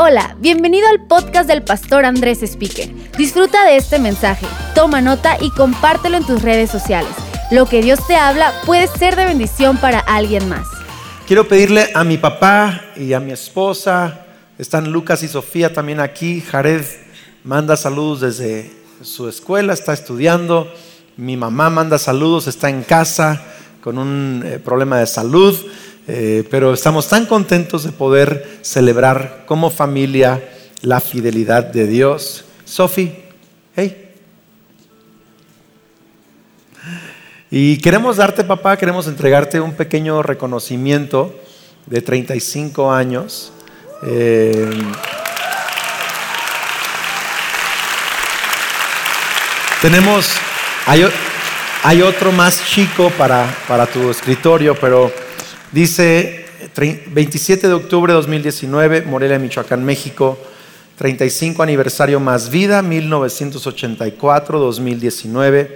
Hola, bienvenido al podcast del pastor Andrés Speaker. Disfruta de este mensaje, toma nota y compártelo en tus redes sociales. Lo que Dios te habla puede ser de bendición para alguien más. Quiero pedirle a mi papá y a mi esposa, están Lucas y Sofía también aquí, Jared manda saludos desde su escuela, está estudiando, mi mamá manda saludos, está en casa con un eh, problema de salud. Eh, pero estamos tan contentos de poder celebrar como familia la fidelidad de Dios. Sofi, hey. Y queremos darte, papá, queremos entregarte un pequeño reconocimiento de 35 años. Eh, tenemos, hay, hay, otro más chico para, para tu escritorio, pero Dice 27 de octubre de 2019, Morelia, Michoacán, México. 35 aniversario Más Vida, 1984-2019.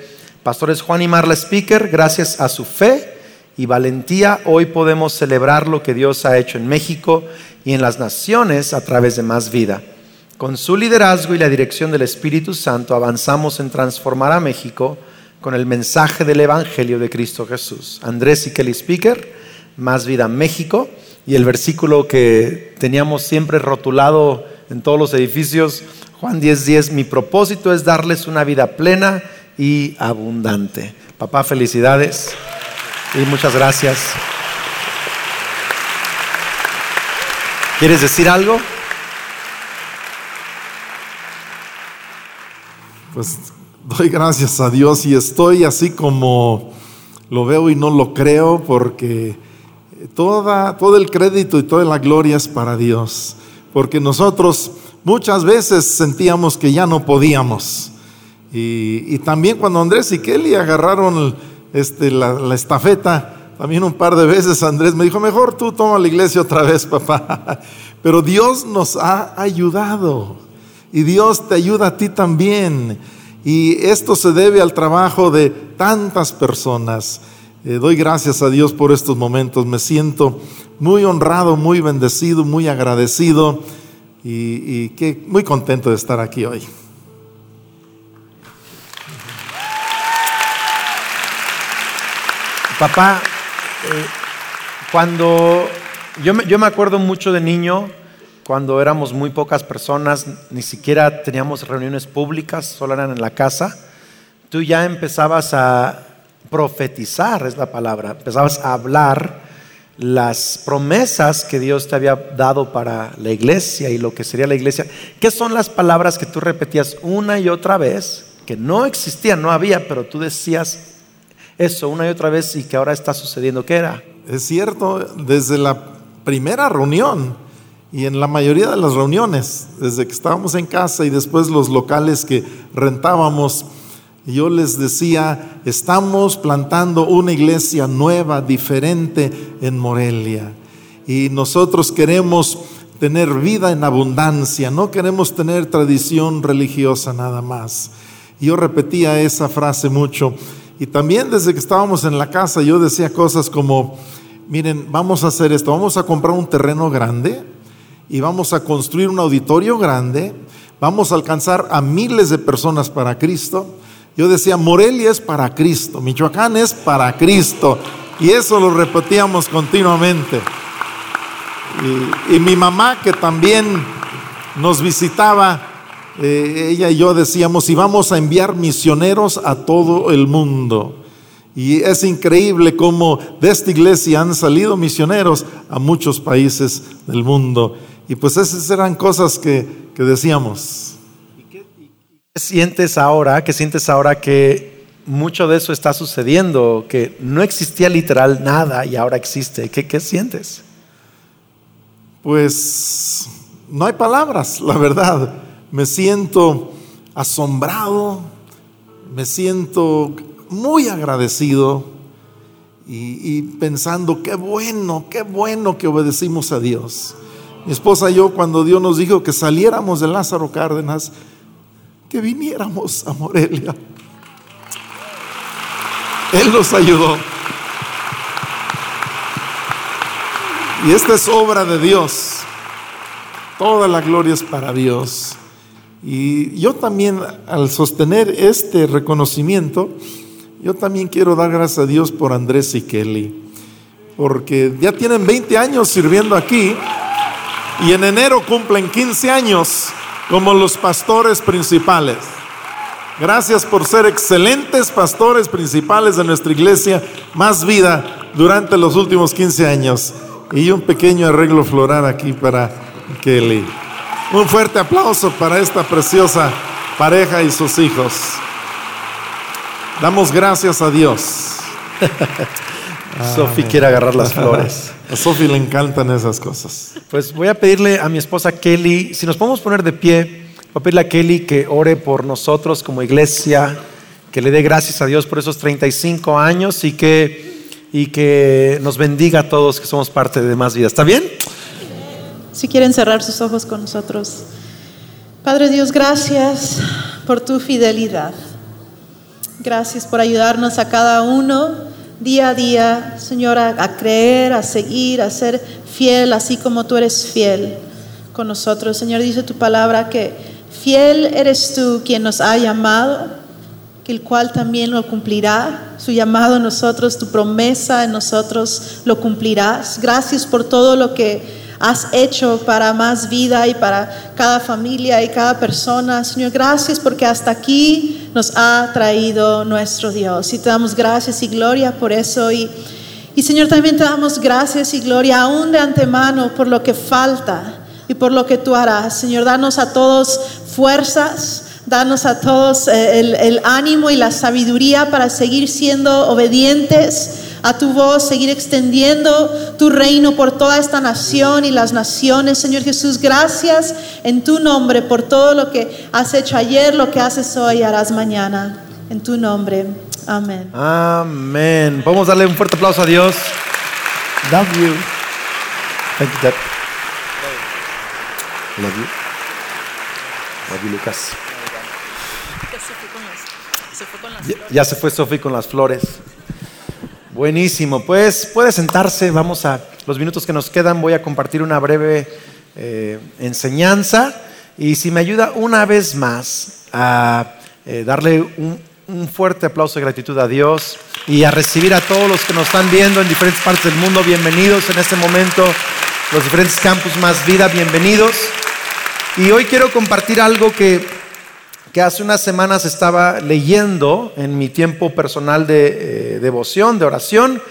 Pastores Juan y Marla Speaker, gracias a su fe y valentía, hoy podemos celebrar lo que Dios ha hecho en México y en las naciones a través de Más Vida. Con su liderazgo y la dirección del Espíritu Santo avanzamos en transformar a México con el mensaje del Evangelio de Cristo Jesús. Andrés y Kelly Speaker más Vida México y el versículo que teníamos siempre rotulado en todos los edificios, Juan 10:10, 10, mi propósito es darles una vida plena y abundante. Papá, felicidades y muchas gracias. ¿Quieres decir algo? Pues doy gracias a Dios y estoy así como lo veo y no lo creo porque toda, todo el crédito y toda la gloria es para Dios, porque nosotros muchas veces sentíamos que ya no podíamos. Y, también cuando Andrés y Kelly agarraron este, la, la, estafeta, también un par de veces Andrés me dijo, mejor tú toma la iglesia otra vez, papá. Pero Dios nos ha ayudado y Dios te ayuda a ti también. Y esto se debe al trabajo de tantas personas. Eh, doy gracias a Dios por estos momentos. Me siento muy honrado, muy bendecido, muy agradecido y, muy contento de estar aquí hoy. Papá, eh, cuando yo me, yo me acuerdo mucho de niño, cuando éramos muy pocas personas, ni siquiera teníamos reuniones públicas, solo eran en la casa, tú ya empezabas a profetizar es la palabra, empezabas a hablar las promesas que Dios te había dado para la iglesia y lo que sería la iglesia. ¿Qué son las palabras que tú repetías una y otra vez, que no existían, no había, pero tú decías eso una y otra vez y que ahora está sucediendo? ¿Qué era? Es cierto, desde la primera reunión y en la mayoría de las reuniones, desde que estábamos en casa y después los locales que rentábamos, yo les decía, estamos plantando una iglesia nueva, diferente en Morelia. Y nosotros queremos tener vida en abundancia, no queremos tener tradición religiosa nada más. yo repetía esa frase mucho. Y también desde que estábamos en la casa yo decía cosas como, miren, vamos a hacer esto, vamos a comprar un terreno grande y vamos a construir un auditorio grande, vamos a alcanzar a miles de personas para Cristo yo decía, Morelia es para Cristo, Michoacán es para Cristo. Y eso lo repetíamos continuamente. Y, mi mamá, que también nos visitaba, eh, ella y yo decíamos, y vamos a enviar misioneros a todo el mundo. Y es increíble cómo de esta iglesia han salido misioneros a muchos países del mundo. Y pues esas eran cosas que, que decíamos. ¿Qué sientes ahora? ¿Qué sientes ahora que mucho de eso está sucediendo? Que no existía literal nada y ahora existe. ¿Qué, qué sientes? Pues no hay palabras, la verdad. Me siento asombrado, me siento muy agradecido y, y, pensando, qué bueno, qué bueno que obedecimos a Dios. Mi esposa y yo, cuando Dios nos dijo que saliéramos de Lázaro Cárdenas, que viniéramos a Morelia. Él nos ayudó. Y esta es obra de Dios. Toda la gloria es para Dios. Y yo también, al sostener este reconocimiento, yo también quiero dar gracias a Dios por Andrés y Kelly, porque ya tienen 20 años sirviendo aquí y en enero cumplen 15 años como los pastores principales. Gracias por ser excelentes pastores principales de nuestra iglesia, más vida durante los últimos 15 años. Y un pequeño arreglo floral aquí para Kelly. Un fuerte aplauso para esta preciosa pareja y sus hijos. Damos gracias a Dios. Sofi quiere agarrar las flores. A Sofi le encantan esas cosas. Pues voy a pedirle a mi esposa Kelly, si nos podemos poner de pie, voy a pedirle a Kelly que ore por nosotros como iglesia, que le dé gracias a Dios por esos 35 años y que, y que nos bendiga a todos que somos parte de Más Vida. ¿Está bien? Si quieren cerrar sus ojos con nosotros. Padre Dios, gracias por tu fidelidad. Gracias por ayudarnos a cada uno día a día, Señor, a, creer, a seguir, a ser fiel, así como tú eres fiel con nosotros. Señor, dice tu palabra que fiel eres tú quien nos ha llamado, que el cual también lo cumplirá. Su llamado en nosotros, tu promesa en nosotros lo cumplirás. Gracias por todo lo que has hecho para más vida y para cada familia y cada persona. Señor, gracias porque hasta aquí nos ha traído nuestro Dios. Y te damos gracias y gloria por eso. Y, y Señor, también te damos gracias y gloria aún de antemano por lo que falta y por lo que tú harás. Señor, danos a todos fuerzas. Danos a todos eh, el, el ánimo y la sabiduría para seguir siendo obedientes a tu voz, seguir extendiendo tu reino por toda esta nación y las naciones. Señor Jesús, gracias en tu nombre por todo lo que has hecho ayer, lo que haces hoy y harás mañana. En tu nombre. Amén. Amén. Vamos a darle un fuerte aplauso a Dios. Love you. Thank you, Dad. Love you. Love you, Lucas. Ya, ya se fue Sofi con las flores. Buenísimo, pues puede sentarse, vamos a los minutos que nos quedan, voy a compartir una breve eh, enseñanza. Y si me ayuda una vez más a eh, darle un, un fuerte aplauso de gratitud a Dios y a recibir a todos los que nos están viendo en diferentes partes del mundo, bienvenidos en este momento, los diferentes campus más vida, bienvenidos. Y hoy quiero compartir algo que que hace unas semanas estaba leyendo en mi tiempo personal de eh, devoción, de oración,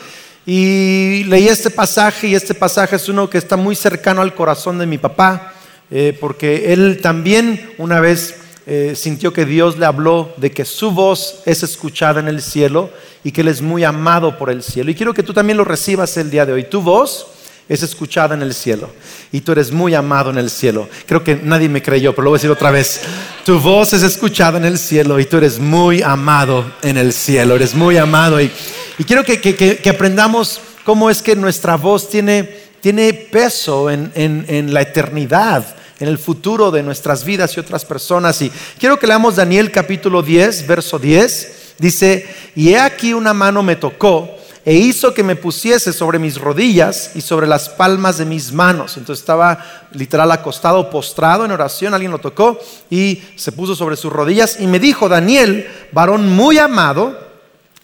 y leí este pasaje y este pasaje es uno que está muy cercano al corazón de mi papá, eh, porque él también una vez eh, sintió que Dios le habló de que su voz es escuchada en el cielo y que él es muy amado por el cielo. Y quiero que tú también lo recibas el día de hoy. Tu voz es escuchada en el cielo y tú eres muy amado en el cielo. Creo que nadie me creyó, pero lo voy a decir otra vez. Tu voz es escuchada en el cielo y tú eres muy amado en el cielo. Eres muy amado y, quiero que, aprendamos cómo es que nuestra voz tiene, tiene peso en, en la eternidad en el futuro de nuestras vidas y otras personas. Y quiero que leamos Daniel capítulo 10, verso 10. Dice, y he aquí una mano me tocó e hizo que me pusiese sobre mis rodillas y sobre las palmas de mis manos. Entonces estaba literal acostado, postrado en oración, alguien lo tocó y se puso sobre sus rodillas y me dijo, Daniel, varón muy amado,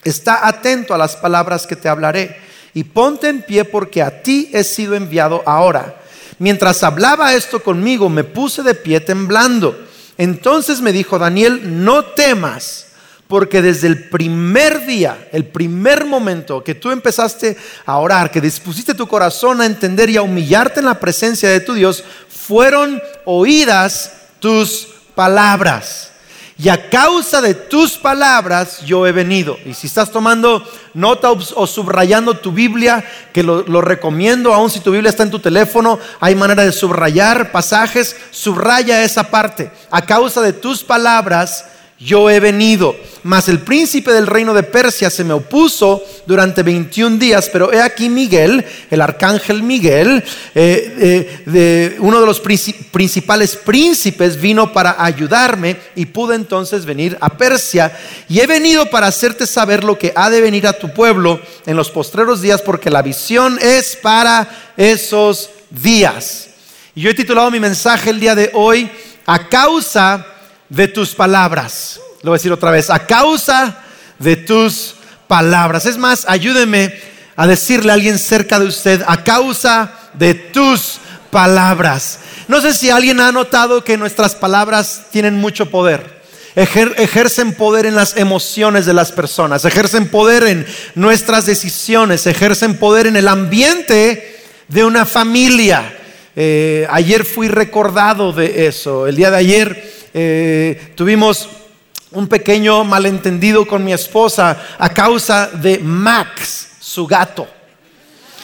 está atento a las palabras que te hablaré y ponte en pie porque a ti he sido enviado ahora. Mientras hablaba esto conmigo, me puse de pie temblando. Entonces me dijo Daniel, no temas porque desde el primer día, el primer momento que tú empezaste a orar, que dispusiste tu corazón a entender y a humillarte en la presencia de tu Dios, fueron oídas tus palabras. Y a causa de tus palabras yo he venido. Y si estás tomando nota o subrayando tu Biblia, que lo, lo, recomiendo, aun si tu Biblia está en tu teléfono, hay manera de subrayar pasajes, subraya esa parte. A causa de tus palabras yo he venido. Mas el príncipe del reino de Persia se me opuso durante 21 días, pero he aquí Miguel, el arcángel Miguel, eh, eh, uno de los principales príncipes, vino para ayudarme y pude entonces venir a Persia. Y he venido para hacerte saber lo que ha de venir a tu pueblo en los postreros días, porque la visión es para esos días. Y yo he titulado mi mensaje el día de hoy, a causa de tus palabras. Lo voy a decir otra vez, a causa de tus palabras. Es más, ayúdeme a decirle a alguien cerca de usted, a causa de tus palabras. No sé si alguien ha notado que nuestras palabras tienen mucho poder. ejercen poder en las emociones de las personas, ejercen poder en nuestras decisiones, ejercen poder en el ambiente de una familia. Eh, ayer fui recordado de eso. El día de ayer eh, tuvimos un pequeño malentendido con mi esposa a causa de Max, su gato.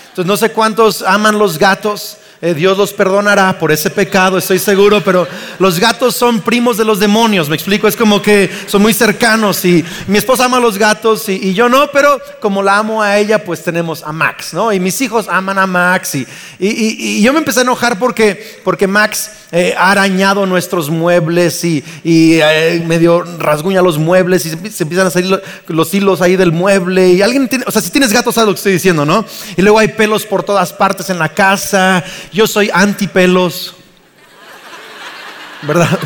Entonces no sé cuántos aman los gatos. Eh, Dios los perdonará por ese pecado, estoy seguro, pero los gatos son primos de los demonios, me explico, es como que son muy cercanos y mi esposa ama a los gatos y, yo no, pero como la amo a ella, pues tenemos a Max, ¿no? Y mis hijos aman a Max y, y yo me empecé a enojar porque, porque Max eh, ha arañado nuestros muebles y, eh, medio rasguña los muebles y se, empiezan a salir los hilos ahí del mueble y alguien tiene, o sea, si tienes gatos sabes lo que estoy diciendo, ¿no? Y luego hay pelos por todas partes en la casa yo soy anti pelos. ¿Verdad?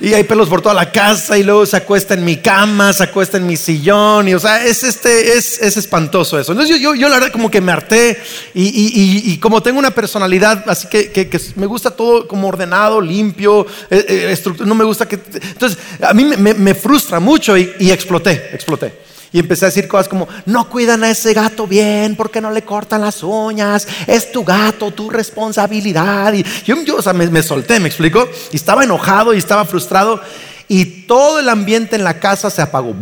y hay pelos por toda la casa y luego se acuesta en mi cama, se acuesta en mi sillón y o sea, es, este, es, espantoso eso. Entonces yo, yo, la verdad como que me harté y, como tengo una personalidad así que, me gusta todo como ordenado, limpio, eh, eh, no me gusta que... Entonces a mí me, me frustra mucho y exploté, exploté. Y empecé a decir cosas como, no cuidan a ese gato bien, porque no le cortan las uñas? Es tu gato, tu responsabilidad. Y yo, o sea, me, solté, me explico. Y estaba enojado y estaba frustrado. Y todo el ambiente en la casa se apagó.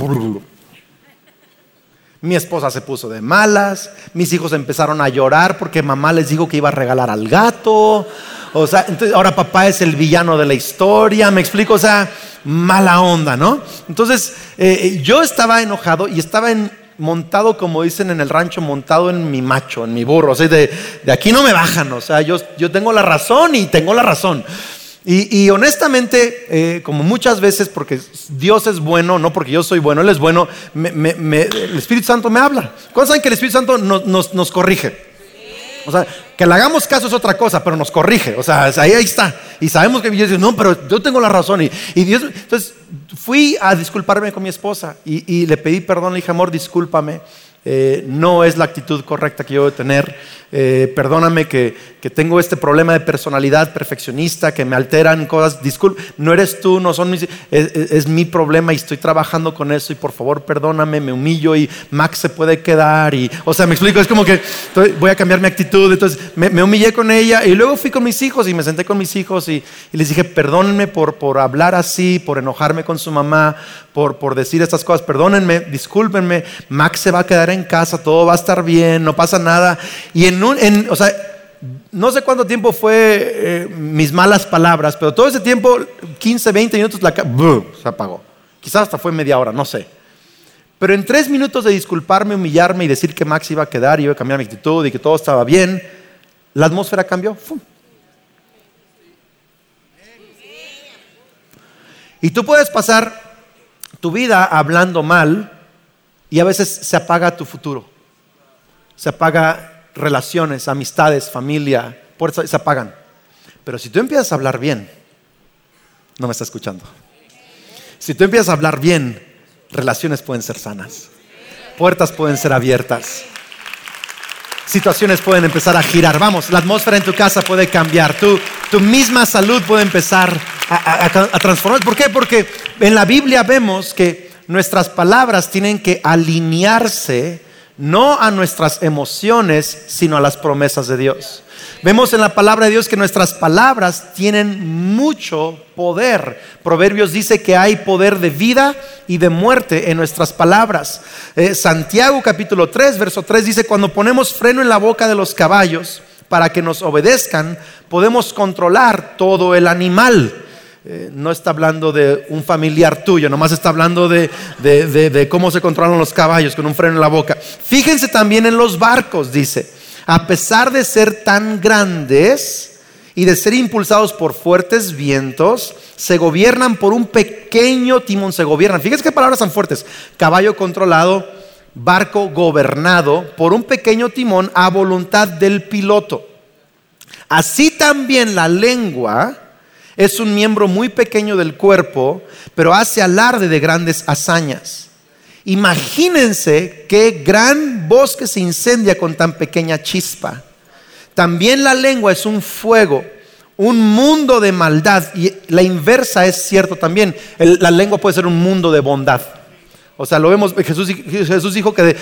Mi esposa se puso de malas, mis hijos empezaron a llorar porque mamá les dijo que iba a regalar al gato. O sea, entonces ahora papá es el villano de la historia, me explico, o sea, mala onda, ¿no? Entonces eh, yo estaba enojado y estaba montado, como dicen en el rancho, montado en mi macho, en mi burro, o sea, de, aquí no me bajan, o sea, yo, yo tengo la razón y tengo la razón. Y, honestamente, eh, como muchas veces, porque Dios es bueno, no porque yo soy bueno, Él es bueno, el Espíritu Santo me habla. ¿Cuántos saben que el Espíritu Santo nos, nos corrige? O sea, que le hagamos caso es otra cosa, pero nos corrige. O sea, ahí, ahí está. Y sabemos que Dios dice, no, pero yo tengo la razón. Y, Dios, entonces fui a disculparme con mi esposa y, y le pedí perdón. Le dije, amor, discúlpame. Eh, no es la actitud correcta que yo debo tener. Eh, perdóname que, tengo este problema de personalidad perfeccionista, que me alteran cosas. Disculpe, no eres tú, no son mis. Es, mi problema y estoy trabajando con eso. Y por favor, perdóname, me humillo y Max se puede quedar. Y, o sea, me explico, es como que voy a cambiar mi actitud. Entonces me, humillé con ella y luego fui con mis hijos y me senté con mis hijos y, les dije, perdónenme por, por hablar así, por enojarme con su mamá, por, por decir estas cosas. Perdónenme, discúlpenme. Max se va a quedar en casa, todo va a estar bien, no pasa nada. Y en un, o sea, no sé cuánto tiempo fue eh, mis malas palabras, pero todo ese tiempo, 15, 20 minutos, la se apagó. Quizás hasta fue media hora, no sé. Pero en tres minutos de disculparme, humillarme y decir que Max iba a quedar y iba a cambiar mi actitud y que todo estaba bien, la atmósfera cambió. Y tú puedes pasar tu vida hablando mal y a veces se apaga tu futuro. Se apaga relaciones, amistades, familia, se apagan. Pero si tú empiezas a hablar bien, no me está escuchando. Si tú empiezas a hablar bien, relaciones pueden ser sanas. Puertas pueden ser abiertas. Situaciones pueden empezar a girar. Vamos, la atmósfera en tu casa puede cambiar. Tu, tu misma salud puede empezar a, a transformar. ¿Por qué? Porque en la Biblia vemos que nuestras palabras tienen que alinearse no a nuestras emociones, sino a las promesas de Dios. Vemos en la palabra de Dios que nuestras palabras tienen mucho poder. Proverbios dice que hay poder de vida y de muerte en nuestras palabras. Eh, Santiago capítulo 3, verso 3 dice, cuando ponemos freno en la boca de los caballos para que nos obedezcan, podemos controlar todo el animal. Eh, no está hablando de un familiar tuyo, nomás está hablando de, de, cómo se controlan los caballos con un freno en la boca. Fíjense también en los barcos, dice, a pesar de ser tan grandes y de ser impulsados por fuertes vientos, se gobiernan por un pequeño timón, se gobiernan. Fíjense qué palabras tan fuertes. Caballo controlado, barco gobernado por un pequeño timón a voluntad del piloto. Así también la lengua es un miembro muy pequeño del cuerpo, pero hace alarde de grandes hazañas. Imagínense qué gran bosque se incendia con tan pequeña chispa. También la lengua es un fuego, un mundo de maldad. Y la inversa es cierto también. la lengua puede ser un mundo de bondad. O sea, lo vemos, Jesús, Jesús dijo que de,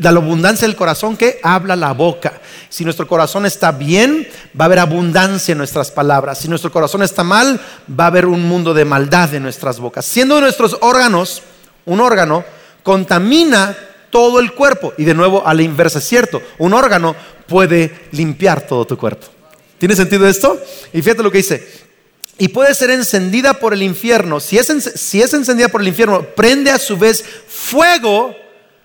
la abundancia del corazón que habla la boca. Si nuestro corazón está bien, va a haber abundancia en nuestras palabras. Si nuestro corazón está mal, va a haber un mundo de maldad en nuestras bocas. Siendo nuestros órganos un órgano, contamina todo el cuerpo. Y de nuevo, a la inversa es cierto. Un órgano puede limpiar todo tu cuerpo. ¿Tiene sentido esto? Y fíjate lo que dice y puede ser encendida por el infierno. Si es, encendida por el infierno, prende a su vez fuego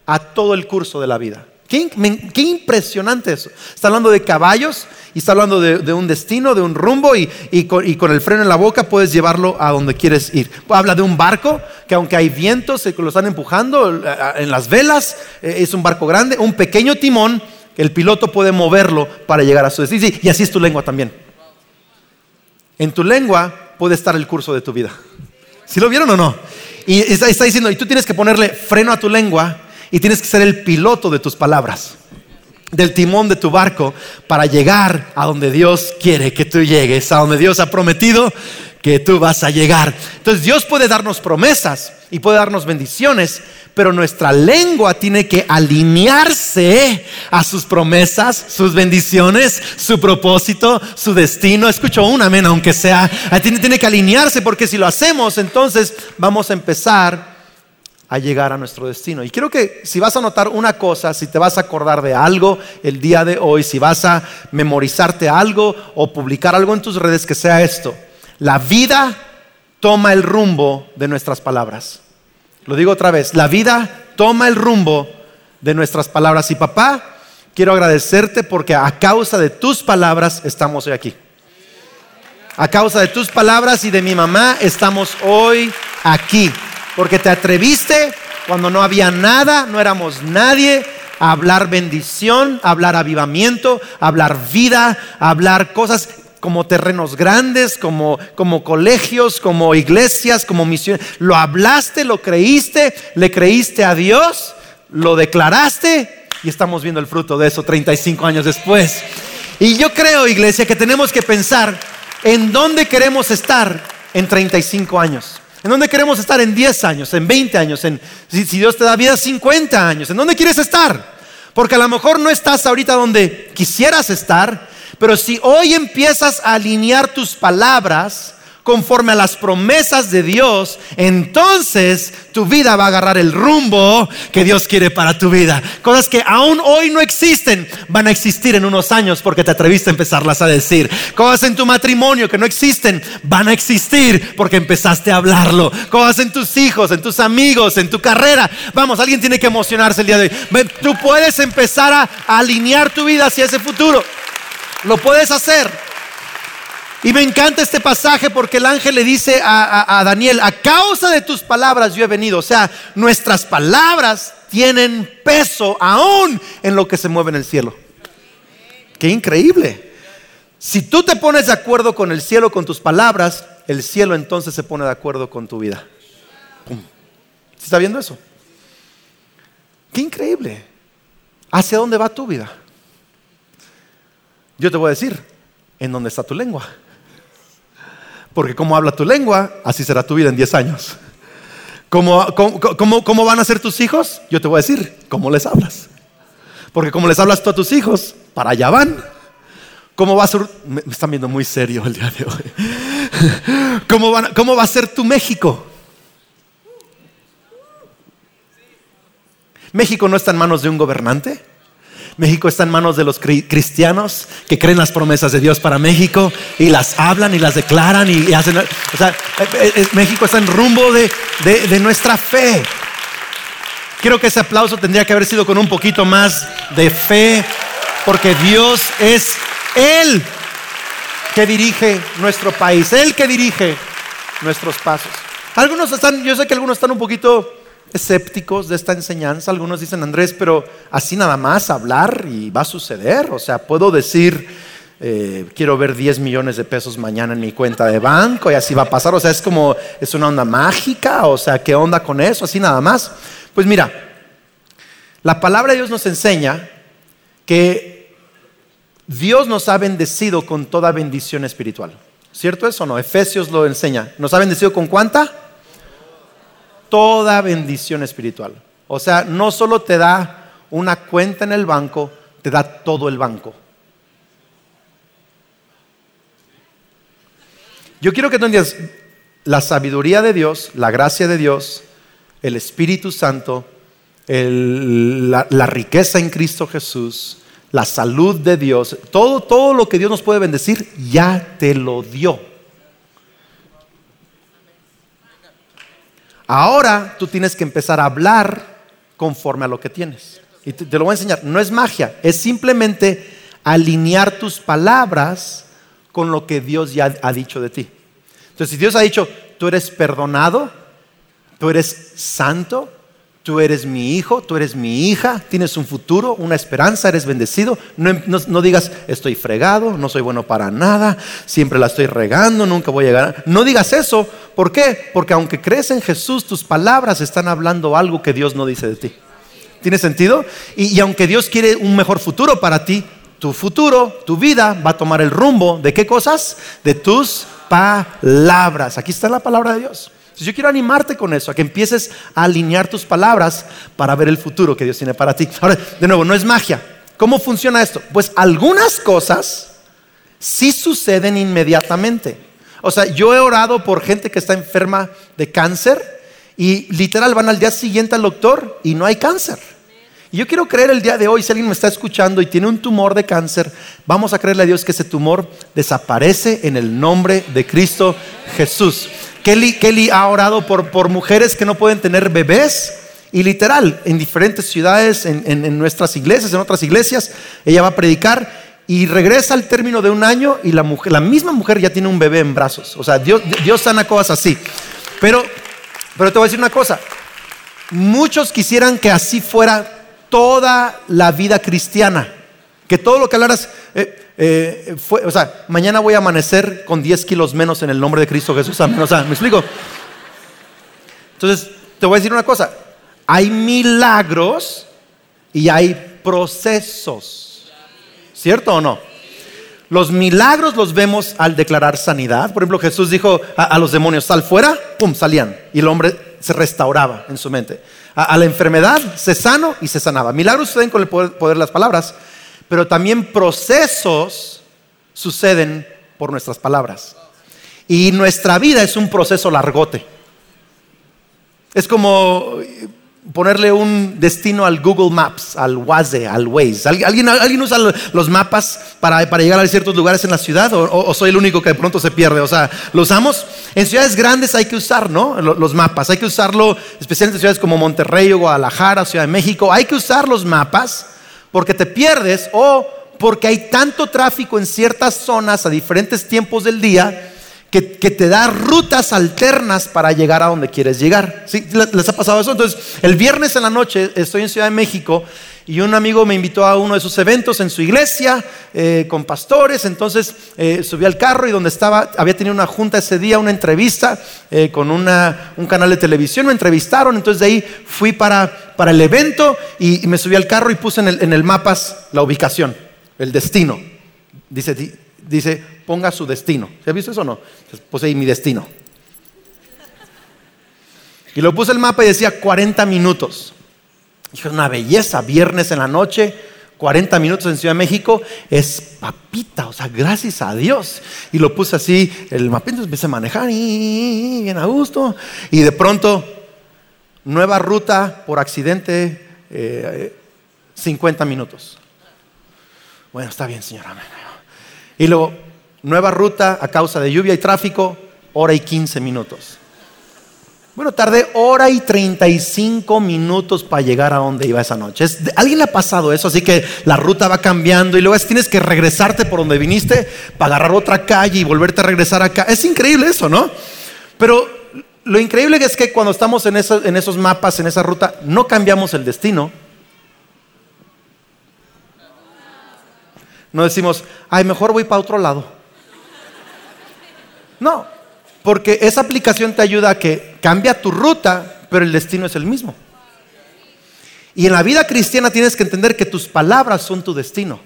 a todo el curso de la vida. Qué, impresionante eso. Está hablando de caballos y está hablando de, un destino, de un rumbo y, con, el freno en la boca puedes llevarlo a donde quieres ir. Habla de un barco que aunque hay vientos que lo están empujando en las velas, eh, es un barco grande, un pequeño timón, el piloto puede moverlo para llegar a su destino. Y así es tu lengua también. En tu lengua puede estar el curso de tu vida. ¿Sí lo vieron o no? Y está, diciendo, y tú tienes que ponerle freno a tu lengua y tienes que ser el piloto de tus palabras, del timón de tu barco para llegar a donde Dios quiere que tú llegues, a donde Dios ha prometido que tú vas a llegar. Entonces Dios puede darnos promesas y puede darnos bendiciones, pero nuestra lengua tiene que alinearse a sus promesas, sus bendiciones, su propósito, su destino. Escucho un amén, aunque sea. Tiene, tiene que alinearse porque si lo hacemos, entonces vamos a empezar a llegar a nuestro destino. Y quiero que si vas a notar una cosa, si te vas a acordar de algo el día de hoy, si vas a memorizarte algo o publicar algo en tus redes, que sea esto. La vida toma el rumbo de nuestras palabras. Lo digo otra vez, la vida toma el rumbo de nuestras palabras. Y papá, quiero agradecerte porque a causa de tus palabras estamos hoy aquí. A causa de tus palabras y de mi mamá estamos hoy aquí. Porque te atreviste cuando no había nada, no éramos nadie, a hablar bendición, a hablar avivamiento, a hablar vida, a hablar cosas como terrenos grandes, como, como colegios, como iglesias, como misiones. Lo hablaste, lo creíste, le creíste a Dios, lo declaraste y estamos viendo el fruto de eso 35 años después. Y yo creo, iglesia, que tenemos que pensar en dónde queremos estar en 35 años. ¿En dónde queremos estar en 10 años, en 20 años, en, si, si Dios te da vida 50 años? ¿En dónde quieres estar? Porque a lo mejor no estás ahorita donde quisieras estar, pero si hoy empiezas a alinear tus palabras conforme a las promesas de Dios, entonces tu vida va a agarrar el rumbo que Dios quiere para tu vida. Cosas que aún hoy no existen, van a existir en unos años porque te atreviste a empezarlas a decir. Cosas en tu matrimonio que no existen, van a existir porque empezaste a hablarlo. Cosas en tus hijos, en tus amigos, en tu carrera. Vamos, alguien tiene que emocionarse el día de hoy. Tú puedes empezar a alinear tu vida hacia ese futuro. Lo puedes hacer. Y me encanta este pasaje porque el ángel le dice a, Daniel, a causa de tus palabras yo he venido. O sea, nuestras palabras tienen peso aún en lo que se mueve en el cielo. Qué increíble. Si tú te pones de acuerdo con el cielo, con tus palabras, el cielo entonces se pone de acuerdo con tu vida. ¿Está viendo eso? Qué increíble. ¿Hacia dónde va tu vida? Yo te voy a decir, ¿en dónde está tu lengua? Porque como habla tu lengua, así será tu vida en 10 años. ¿Cómo, cómo, van a ser tus hijos? Yo te voy a decir, ¿cómo les hablas? Porque como les hablas tú a tus hijos, para allá van. ¿Cómo va a ser? Me están viendo muy serio el día de hoy. ¿Cómo, ¿Cómo va a ser tu México? México no está en manos de un gobernante. México está en manos de los cristianos que creen las promesas de Dios para México y las hablan y las declaran y, hacen... O sea, eh, eh, México está en rumbo de, de nuestra fe. Quiero que ese aplauso tendría que haber sido con un poquito más de fe, porque Dios es Él que dirige nuestro país, Él que dirige nuestros pasos. Algunos están, yo sé que algunos están un poquito escépticos de esta enseñanza. Algunos dicen, Andrés, pero así nada más hablar y va a suceder. O sea, puedo decir, eh, quiero ver 10 millones de pesos mañana en mi cuenta de banco y así va a pasar. O sea, es como, es una onda mágica, o sea, ¿qué onda con eso? Así nada más. Pues mira, la palabra de Dios nos enseña que Dios nos ha bendecido con toda bendición espiritual. ¿Cierto eso o no? Efesios lo enseña. ¿Nos ha bendecido con cuánta? Toda bendición espiritual. O sea, no solo te da una cuenta en el banco, te da todo el banco. Yo quiero que tú entiendas la sabiduría de Dios, la gracia de Dios, el Espíritu Santo, la, la, riqueza en Cristo Jesús, la salud de Dios, todo, todo lo que Dios nos puede bendecir, ya te lo dio. Ahora tú tienes que empezar a hablar conforme a lo que tienes. Y te, lo voy a enseñar. No es magia, es simplemente alinear tus palabras con lo que Dios ya ha dicho de ti. Entonces, si Dios ha dicho, tú eres perdonado, tú eres santo, tú eres mi hijo, tú eres mi hija, tienes un futuro, una esperanza, eres bendecido. No, digas, estoy fregado, no soy bueno para nada, siempre la estoy regando, nunca voy a llegar. No digas eso. ¿Por qué? Porque aunque crees en Jesús, tus palabras están hablando algo que Dios no dice de ti. ¿Tiene sentido? y aunque Dios quiere un mejor futuro para ti, tu futuro, tu vida va a tomar el rumbo de qué cosas? De tus palabras. Aquí está la palabra de Dios. Yo quiero animarte con eso, a que empieces a alinear tus palabras para ver el futuro que Dios tiene para ti. Ahora, de nuevo, no es magia. ¿Cómo funciona esto? Pues algunas cosas sí suceden inmediatamente. O sea, yo he orado por gente que está enferma de cáncer y literal van al día siguiente al doctor y no hay cáncer. Y yo quiero creer el día de hoy, si alguien me está escuchando y tiene un tumor de cáncer, vamos a creerle a Dios que ese tumor desaparece en el nombre de Cristo Jesús. Kelly, Kelly ha orado por, por mujeres que no pueden tener bebés. Y literal, en diferentes ciudades, en, nuestras iglesias, en otras iglesias, ella va a predicar y regresa al término de un año y la, mujer, la misma mujer ya tiene un bebé en brazos. O sea, Dios, Dios sana cosas así. Pero, pero te voy a decir una cosa. Muchos quisieran que así fuera toda la vida cristiana. Que todo lo que hablaras, eh, eh, o sea, mañana voy a amanecer con 10 kilos menos en el nombre de Cristo Jesús. O sea, ¿me explico? Entonces, te voy a decir una cosa. Hay milagros y hay procesos. ¿Cierto o no? Los milagros los vemos al declarar sanidad. Por ejemplo, Jesús dijo a, a los demonios, sal fuera, pum, salían. Y el hombre se restauraba en su mente a, la enfermedad, se sano y se sanaba. Milagros suceden con el poder, poder de las palabras, pero también procesos suceden por nuestras palabras. Y nuestra vida es un proceso largote. Es como ponerle un destino al Google Maps, al Waze, al Waze. ¿Alguien, alguien usa los mapas para, llegar a ciertos lugares en la ciudad o, soy el único que de pronto se pierde? O sea, ¿lo usamos? En ciudades grandes hay que usar, ¿no? Los mapas. Hay que usarlo, especialmente en ciudades como Monterrey o Guadalajara, Ciudad de México. Hay que usar los mapas porque te pierdes o porque hay tanto tráfico en ciertas zonas a diferentes tiempos del día que, te da rutas alternas para llegar a donde quieres llegar. ¿Sí? ¿Les ha pasado eso? Entonces, el viernes en la noche estoy en Ciudad de México y un amigo me invitó a uno de sus eventos en su iglesia eh, con pastores. Entonces eh, subí al carro y donde estaba, había tenido una junta ese día, una entrevista eh, con una, un canal de televisión. Me entrevistaron, entonces de ahí fui para, para el evento y, me subí al carro y puse en el, en el mapas la ubicación, el destino. Dice, dice, ponga su destino. ¿Se ha visto eso o no? puse ahí mi destino. Y lo puse el mapa y decía 40 minutos. Dije, una belleza, viernes en la noche, 40 minutos en Ciudad de México, es papita, o sea, gracias a Dios. Y lo puse así, el entonces empecé a manejar, y bien a gusto. Y de pronto, nueva ruta por accidente, 50 eh, minutos. Bueno, está bien, señora. Y luego, nueva ruta a causa de lluvia y tráfico, hora y 15 minutos. Bueno, tardé hora y 35 minutos para llegar a donde iba esa noche. ¿Alguien le ha pasado eso? Así que la ruta va cambiando y luego tienes que regresarte por donde viniste para agarrar otra calle y volverte a regresar acá. Es increíble eso, ¿no? Pero lo increíble es que cuando estamos en, en esos mapas, en esa ruta, no cambiamos el destino, No decimos, ay, mejor voy para otro lado. No, porque esa aplicación te ayuda a que cambia tu ruta, pero el destino es el mismo. Y en la vida cristiana tienes que entender que tus palabras son tu destino.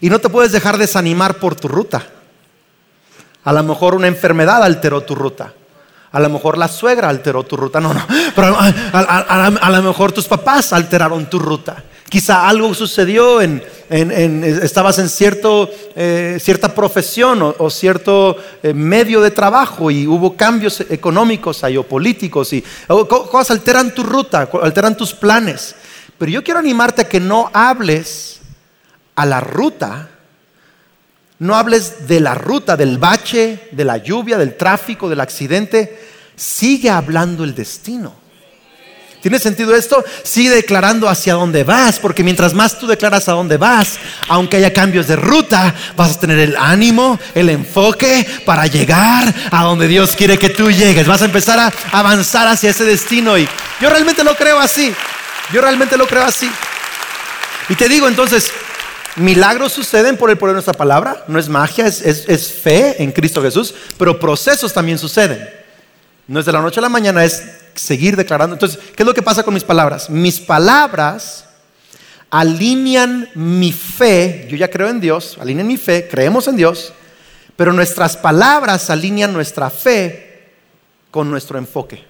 Y no te puedes dejar desanimar por tu ruta. A lo mejor una enfermedad alteró tu ruta. A lo mejor la suegra alteró tu ruta. No, no. Pero a, lo mejor tus papás alteraron tu ruta. Quizá algo sucedió en, estabas en cierto, eh, cierta profesión o, cierto eh, medio de trabajo y hubo cambios económicos o políticos y cosas alteran tu ruta, alteran tus planes. Pero yo quiero animarte a que no hables a la ruta, no hables de la ruta, del bache, de la lluvia, del tráfico, del accidente. Sigue hablando el destino. ¿Tiene sentido esto? Sigue declarando hacia dónde vas, porque mientras más tú declaras a dónde vas, aunque haya cambios de ruta, vas a tener el ánimo, el enfoque para llegar a donde Dios quiere que tú llegues. Vas a empezar a avanzar hacia ese destino y yo realmente lo creo así. Yo realmente lo creo así. Y te digo entonces, milagros suceden por el poder de nuestra palabra, no es magia, es, es fe en Cristo Jesús, pero procesos también suceden. No es de la noche a la mañana, es seguir declarando. Entonces, ¿qué es lo que pasa con mis palabras? Mis palabras alinean mi fe, yo ya creo en Dios, alinean mi fe, creemos en Dios, pero nuestras palabras alinean nuestra fe con nuestro enfoque.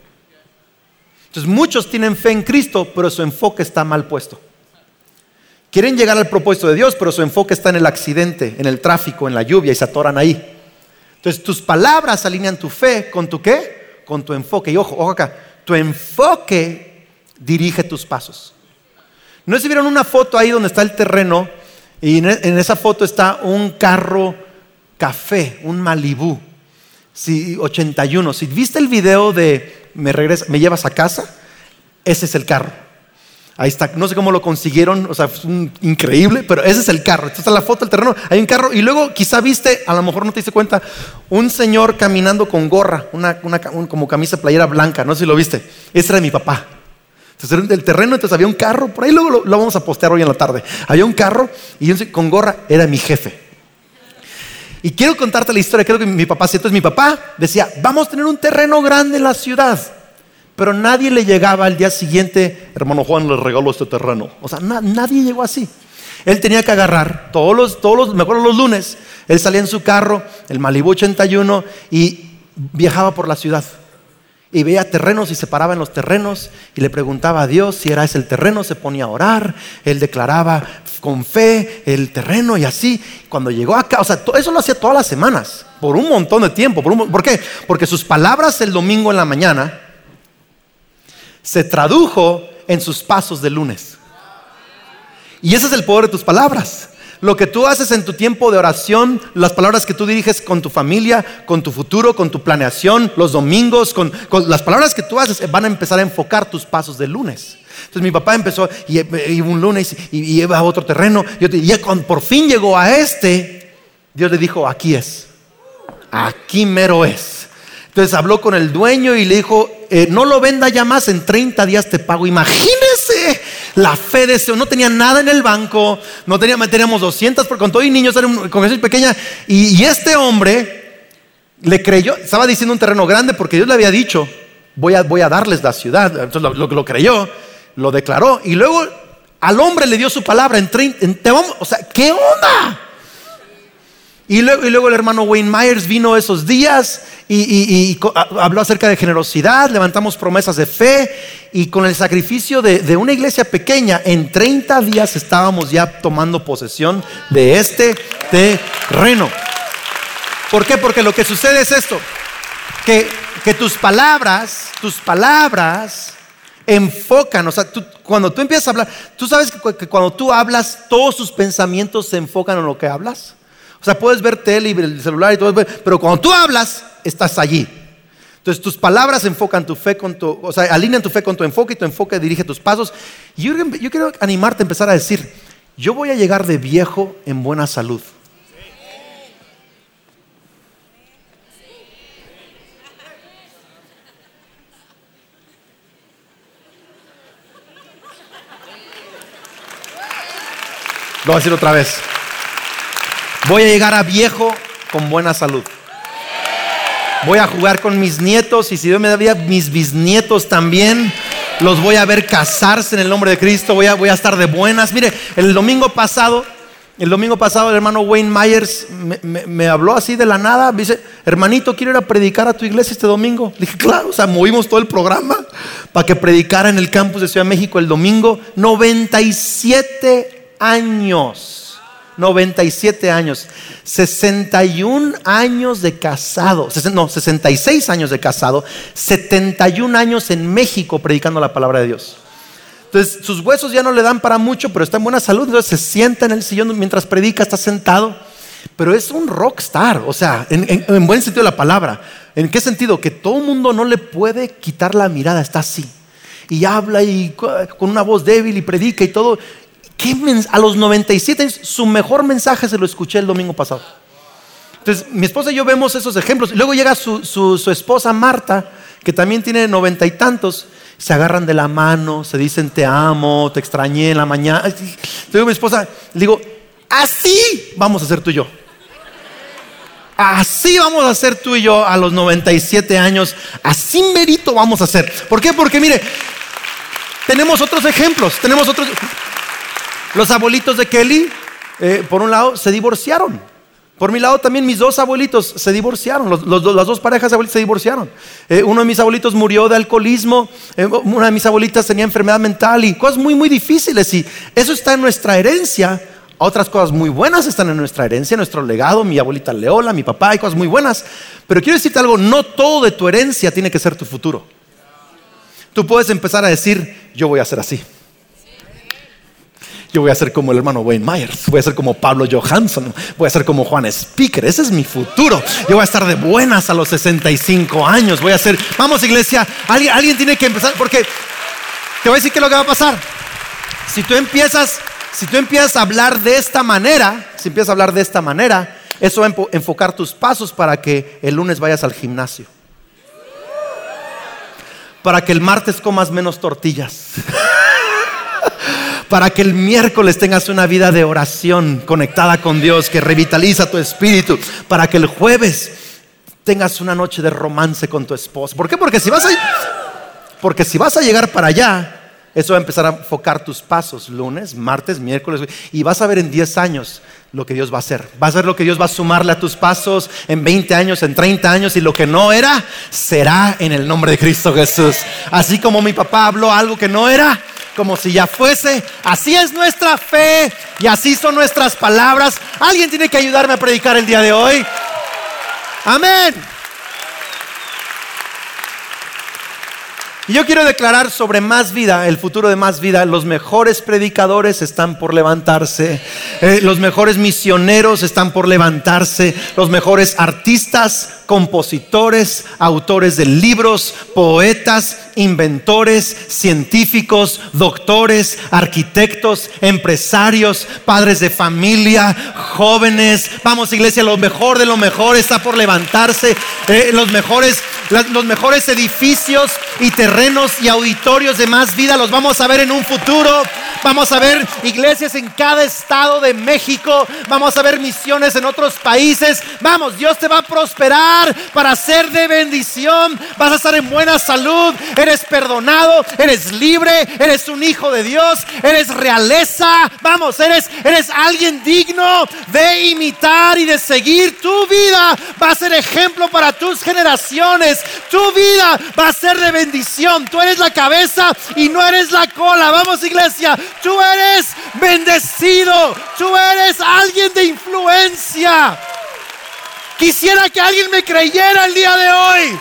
Entonces, muchos tienen fe en Cristo, pero su enfoque está mal puesto. Quieren llegar al propósito de Dios, pero su enfoque está en el accidente, en el tráfico, en la lluvia y se atoran ahí. Entonces, tus palabras alinean tu fe con tu qué? Con tu enfoque. Y ojo, ojo acá, tu enfoque dirige tus pasos. ¿No si vieron una foto ahí donde está el terreno? Y en esa foto está un carro café, un Malibú, sí, 81. Si viste el video de me, regresa, me llevas a casa, ese es el carro. Ahí está, no sé cómo lo consiguieron, o sea, es increíble, pero ese es el carro. Esta está la foto del terreno, hay un carro y luego quizá viste, a lo mejor no te diste cuenta, un señor caminando con gorra, una, como camisa playera blanca, no sé si lo viste. Ese era mi papá. Entonces, del terreno, entonces había un carro, por ahí luego lo, vamos a postear hoy en la tarde. Había un carro y con gorra era mi jefe. Y quiero contarte la historia, creo que mi papá, entonces mi papá decía, vamos a tener un terreno grande en la ciudad. Pero nadie le llegaba al día siguiente, hermano Juan le regaló este terreno. O sea, nadie llegó así. Él tenía que agarrar todos los, todos los, me los lunes, él salía en su carro, el Malibu 81, y viajaba por la ciudad. Y veía terrenos y se paraba en los terrenos y le preguntaba a Dios si era ese el terreno, se ponía a orar, él declaraba con fe el terreno y así. Cuando llegó acá, o sea, eso lo hacía todas las semanas, por un montón de tiempo. Por, ¿Por qué? Porque sus palabras el domingo en la mañana se tradujo en sus pasos de lunes. Y ese es el poder de tus palabras. Lo que tú haces en tu tiempo de oración, las palabras que tú diriges con tu familia, con tu futuro, con tu planeación, los domingos, con, las palabras que tú haces van a empezar a enfocar tus pasos de lunes. Entonces mi papá empezó y, un lunes y, iba a otro terreno. Y, cuando por fin llegó a este, Dios le dijo, aquí es. Aquí mero es. Entonces habló con el dueño y le dijo, eh, no lo venda ya más, en 30 días te pago. Imagínese la fe de ese, no tenía nada en el banco, no tenía, teníamos 200, por con todo y niños, era una congregación pequeña. Y, este hombre le creyó, estaba diciendo un terreno grande porque Dios le había dicho, voy a, voy a darles la ciudad. Entonces lo, creyó, lo declaró. Y luego al hombre le dio su palabra en 30, o sea, ¿qué onda? Y luego, el hermano Wayne Myers vino esos días y, habló acerca de generosidad, levantamos promesas de fe y con el sacrificio de, una iglesia pequeña, en 30 días estábamos ya tomando posesión de este terreno. ¿Por qué? Porque lo que sucede es esto, que, tus palabras, tus palabras enfocan, o sea, cuando tú empiezas a hablar, tú sabes que cuando tú hablas, todos tus pensamientos se enfocan en lo que hablas. O sea, puedes ver tele y el celular y todo, pero cuando tú hablas, estás allí. Entonces tus palabras enfocan tu fe con tu, o sea, alinean tu fe con tu enfoque y tu enfoque dirige tus pasos. Y yo, yo quiero animarte a empezar a decir, yo voy a llegar de viejo en buena salud. Lo voy a decir otra vez. Voy a llegar a viejo con buena salud. Voy a jugar con mis nietos y si Dios me da vida, mis bisnietos también. Los voy a ver casarse en el nombre de Cristo. Voy a, estar de buenas. Mire, el domingo pasado, el domingo pasado el hermano Wayne Myers me, habló así de la nada. Dice, hermanito, quiero ir a predicar a tu iglesia este domingo. Dije, claro, o sea, movimos todo el programa para que predicara en el campus de Ciudad de México el domingo. 97 años. 97 años, 61 años de casado, no, 66 años de casado, 71 años en México predicando la palabra de Dios. Entonces, sus huesos ya no le dan para mucho, pero está en buena salud. Entonces, se sienta en el sillón mientras predica, está sentado. Pero es un rockstar, o sea, en, en- en buen sentido de la palabra. ¿En qué sentido? Que todo el mundo no le puede quitar la mirada, está así. Y habla y co- con una voz débil y predica y todo. ¿Qué mens- a los 97 años, su mejor mensaje se lo escuché el domingo pasado. Entonces, mi esposa y yo vemos esos ejemplos. Luego llega su, su- esposa Marta, que también tiene noventa y tantos. Se agarran de la mano, se dicen te amo, te extrañé en la mañana. A mi esposa, le digo, así vamos a ser tú y yo. Así vamos a ser tú y yo a los 97 años. Así merito vamos a ser. ¿Por qué? Porque mire, tenemos otros ejemplos. Tenemos otros. Los abuelitos de Kelly, eh, por un lado, se divorciaron. Por mi lado también mis dos abuelitos se divorciaron, los- las dos parejas de abuelitos se divorciaron. Eh, uno de mis abuelitos murió de alcoholismo, eh, una de mis abuelitas tenía enfermedad mental y cosas muy, muy difíciles. Y eso está en nuestra herencia. Otras cosas muy buenas están en nuestra herencia, en nuestro legado. Mi abuelita Leola, mi papá, hay cosas muy buenas. Pero quiero decirte algo, no todo de tu herencia tiene que ser tu futuro. Tú puedes empezar a decir, yo voy a ser así. Voy a ser como el hermano Wayne Myers, voy a ser como Pablo Johansson, voy a ser como Juan Speaker, ese es mi futuro. Yo voy a estar de buenas a los 65 años, voy a ser, vamos iglesia, alguien, alguien tiene que empezar, porque te voy a decir qué es lo que va a pasar. Si tú empiezas, si tú empiezas a hablar de esta manera, si empiezas a hablar de esta manera, eso va a enfocar tus pasos para que el lunes vayas al gimnasio. Para que el martes comas menos tortillas para que el miércoles tengas una vida de oración conectada con Dios que revitaliza tu espíritu, para que el jueves tengas una noche de romance con tu esposa. ¿Por qué? Porque si vas a porque si vas a llegar para allá, eso va a empezar a enfocar tus pasos lunes, martes, miércoles y vas a ver en 10 años lo que Dios va a hacer. Vas a ver lo que Dios va a sumarle a tus pasos en 20 años, en 30 años y lo que no era será en el nombre de Cristo Jesús. Así como mi papá habló algo que no era, como si ya fuese. Así es nuestra fe y así son nuestras palabras. Alguien tiene que ayudarme a predicar el día de hoy. Amén. Y yo quiero declarar sobre más vida, el futuro de más vida. Los mejores predicadores están por levantarse. Eh, los mejores misioneros están por levantarse. Los mejores artistas, compositores, autores de libros, poetas, inventores, científicos, doctores, arquitectos, empresarios, padres de familia, jóvenes. Vamos, iglesia, lo mejor de lo mejor está por levantarse. Eh, los, mejores, los mejores edificios y terrenos y auditorios de más vida los vamos a ver en un futuro. Vamos a ver iglesias en cada estado de México. Vamos a ver misiones en otros países. Vamos, Dios te va a prosperar para ser de bendición. Vas a estar en buena salud. Eres perdonado. Eres libre. Eres un hijo de Dios. Eres realeza. Vamos, eres, eres alguien digno de imitar y de seguir. Tu vida va a ser ejemplo para tus generaciones. Tu vida va a ser de bendición. Tú eres la cabeza y no eres la cola. Vamos, iglesia. Tú eres bendecido. Tú eres alguien de influencia. Quisiera que alguien me creyera el día de hoy.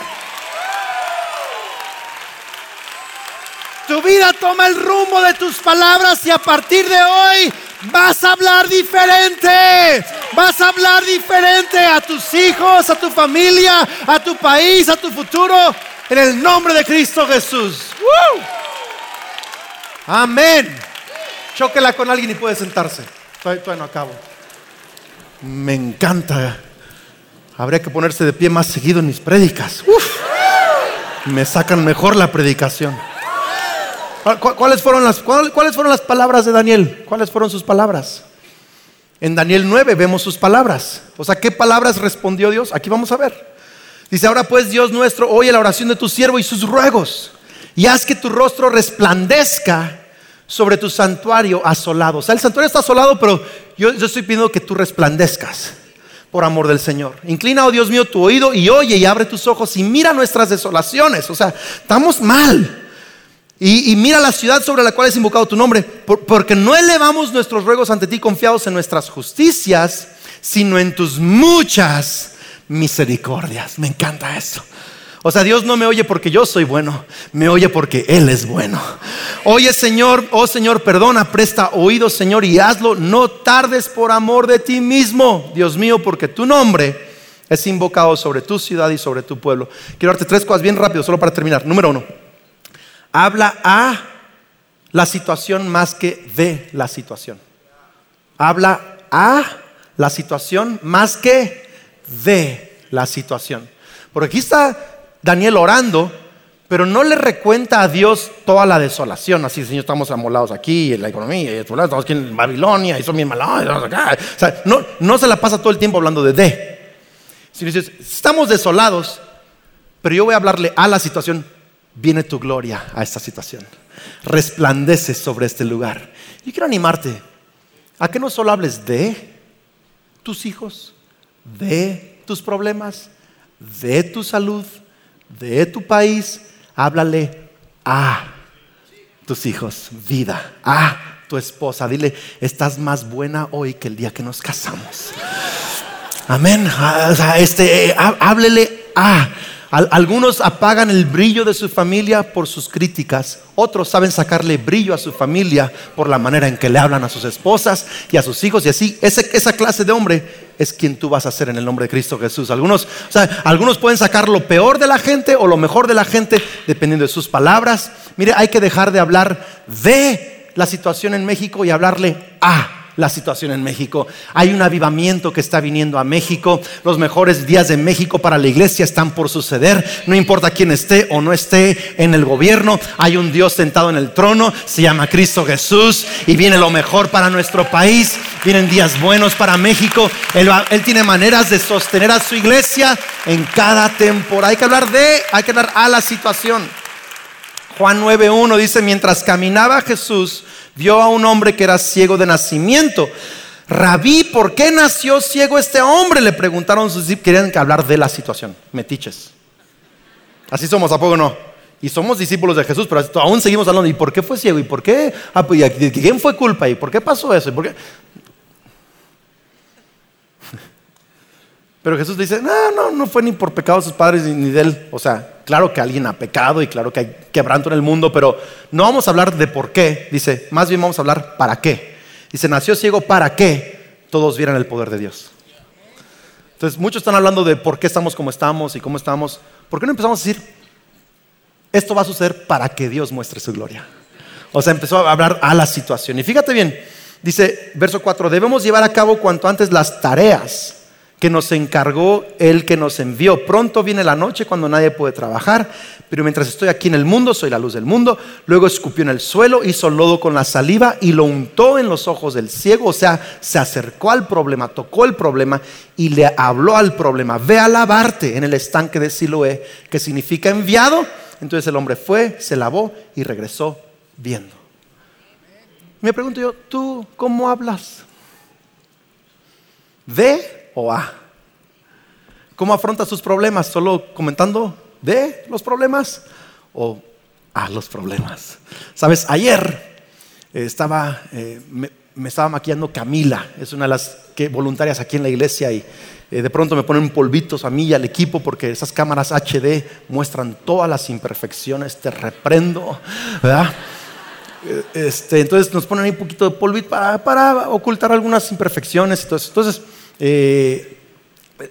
Tu vida toma el rumbo de tus palabras y a partir de hoy vas a hablar diferente. Vas a hablar diferente a tus hijos, a tu familia, a tu país, a tu futuro. En el nombre de Cristo Jesús. Amén. Chóquela con alguien y puede sentarse. Todavía, no acabo. Me encanta. Habría que ponerse de pie más seguido en mis prédicas. Uf. Me sacan mejor la predicación. ¿Cu- cu- ¿Cuáles fueron, las, cuál- ¿Cuáles fueron las palabras de Daniel? ¿Cuáles fueron sus palabras? En Daniel 9 vemos sus palabras. O sea, ¿qué palabras respondió Dios? Aquí vamos a ver. Dice, ahora pues Dios nuestro, oye la oración de tu siervo y sus ruegos, y haz que tu rostro resplandezca sobre tu santuario asolado. O sea, el santuario está asolado, pero yo, yo estoy pidiendo que tú resplandezcas por amor del Señor. Inclina, oh Dios mío, tu oído y oye y abre tus ojos y mira nuestras desolaciones. O sea, estamos mal. Y, mira la ciudad sobre la cual es invocado tu nombre, porque no elevamos nuestros ruegos ante ti confiados en nuestras justicias, sino en tus muchas misericordias. Me encanta eso. O sea, Dios no me oye porque yo soy bueno, me oye porque Él es bueno. Oye Señor, oh Señor, perdona, presta oído Señor y hazlo. No tardes por amor de ti mismo, Dios mío, porque tu nombre es invocado sobre tu ciudad y sobre tu pueblo. Quiero darte tres cosas bien rápido, solo para terminar. Número uno, habla a la situación más que de la situación. Habla a la situación más que de la situación. Porque aquí está Daniel orando, pero no le recuenta a Dios toda la desolación. Así, Señor, estamos amolados aquí, en la economía, y estamos aquí en Babilonia, y son bien sea, no, no se la pasa todo el tiempo hablando de de. Dices, estamos desolados, pero yo voy a hablarle a la situación viene tu gloria a esta situación. Resplandece sobre este lugar. Y quiero animarte a que no solo hables de tus hijos, de tus problemas, de tu salud, de tu país, háblale a tus hijos, vida, a tu esposa. Dile, estás más buena hoy que el día que nos casamos. Amén. Este, eh, háblele a algunos apagan el brillo de su familia por sus críticas, otros saben sacarle brillo a su familia por la manera en que le hablan a sus esposas y a sus hijos y así. esa clase de hombre es quien tú vas a ser en el nombre de Cristo Jesús. Algunos, algunos pueden sacar lo peor de la gente o lo mejor de la gente dependiendo de sus palabras. Mire, hay que dejar de hablar de la situación en México y hablarle a la situación en México. Hay un avivamiento que está viniendo a México. Los mejores días de México para la iglesia están por suceder. No importa quién esté o no esté en el gobierno. Hay un Dios sentado en el trono. Se llama Cristo Jesús. Y viene lo mejor para nuestro país. Vienen días buenos para México. Él, tiene maneras de sostener a su iglesia en cada temporada. Hay que hablar de, hay que hablar a la situación. Juan 9.1 dice, mientras caminaba Jesús, vio a un hombre que era ciego de nacimiento. Rabí, ¿por qué nació ciego este hombre? Le preguntaron sus querían hablar de la situación, metiches. Así somos, ¿a poco no? Y somos discípulos de Jesús, pero aún seguimos hablando, ¿y por qué fue ciego? ¿Y por qué? Ah, pues, ¿De quién fue culpa? ¿Y por qué pasó eso? ¿Y por qué? Pero Jesús dice, no, no, no fue ni por pecado de sus padres ni de él. O sea, claro que alguien ha pecado y claro que hay quebranto en el mundo, pero no vamos a hablar de por qué. Dice, más bien vamos a hablar para qué. Dice, nació ciego para qué todos vieran el poder de Dios. Entonces, muchos están hablando de por qué estamos como estamos y cómo estamos. ¿Por qué no empezamos a decir, esto va a suceder para que Dios muestre su gloria? O sea, empezó a hablar a la situación. Y fíjate bien, dice verso 4, debemos llevar a cabo cuanto antes las tareas que nos encargó el que nos envió. Pronto viene la noche cuando nadie puede trabajar, pero mientras estoy aquí en el mundo, soy la luz del mundo. Luego escupió en el suelo, hizo lodo con la saliva y lo untó en los ojos del ciego, o sea, se acercó al problema, tocó el problema y le habló al problema. Ve a lavarte en el estanque de Siloé, que significa enviado. Entonces el hombre fue, se lavó y regresó viendo. Me pregunto yo, ¿tú cómo hablas? ¿Ve o A? ¿Cómo afronta sus problemas? ¿Solo comentando de los problemas o a los problemas? Sabes, ayer eh, estaba, eh, me, estaba maquillando Camila, es una de las voluntarias aquí en la iglesia y eh, de pronto me ponen polvitos a mí y al equipo porque esas cámaras HD muestran todas las imperfecciones, te reprendo, ¿verdad? Este, entonces nos ponen ahí un poquito de polvito para, para ocultar algunas imperfecciones y todo eso. Entonces, eh,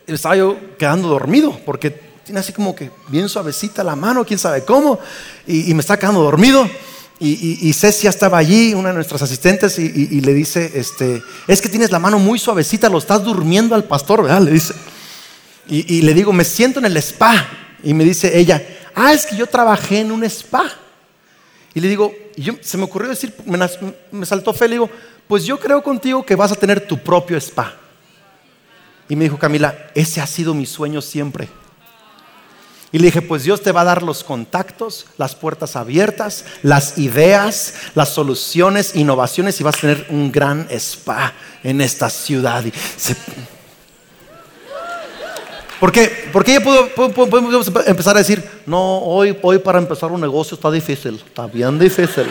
estaba yo quedando dormido porque tiene así como que bien suavecita la mano, quién sabe cómo, y, me está quedando dormido. Y, Cecia estaba allí, una de nuestras asistentes, y, le dice, este, es que tienes la mano muy suavecita, lo estás durmiendo al pastor, ¿verdad? Le dice. Y, le digo, me siento en el spa. Y me dice ella, ah, es que yo trabajé en un spa. Y le digo, yo, se me ocurrió decir, me, me saltó fe, le digo, pues yo creo contigo que vas a tener tu propio spa. Y me dijo Camila, ese ha sido mi sueño siempre. Y le dije, pues Dios te va a dar los contactos, las puertas abiertas, las ideas, las soluciones, innovaciones y vas a tener un gran spa en esta ciudad. ¿Por qué? Porque ella pudo, empezar a decir, no, hoy, hoy para empezar un negocio está difícil, está bien difícil,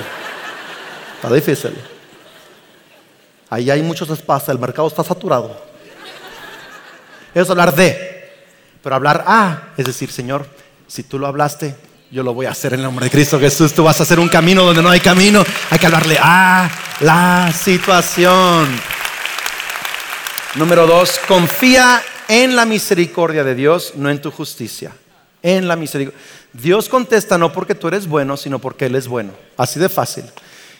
está difícil. Ahí hay muchos espacios, el mercado está saturado. Es hablar de, pero hablar a, es decir, Señor, si tú lo hablaste, yo lo voy a hacer en el nombre de Cristo Jesús. Tú vas a hacer un camino donde no hay camino. Hay que hablarle a la situación. Número dos, confía en la misericordia de Dios, no en tu justicia. En la misericordia. Dios contesta no porque tú eres bueno, sino porque Él es bueno. Así de fácil.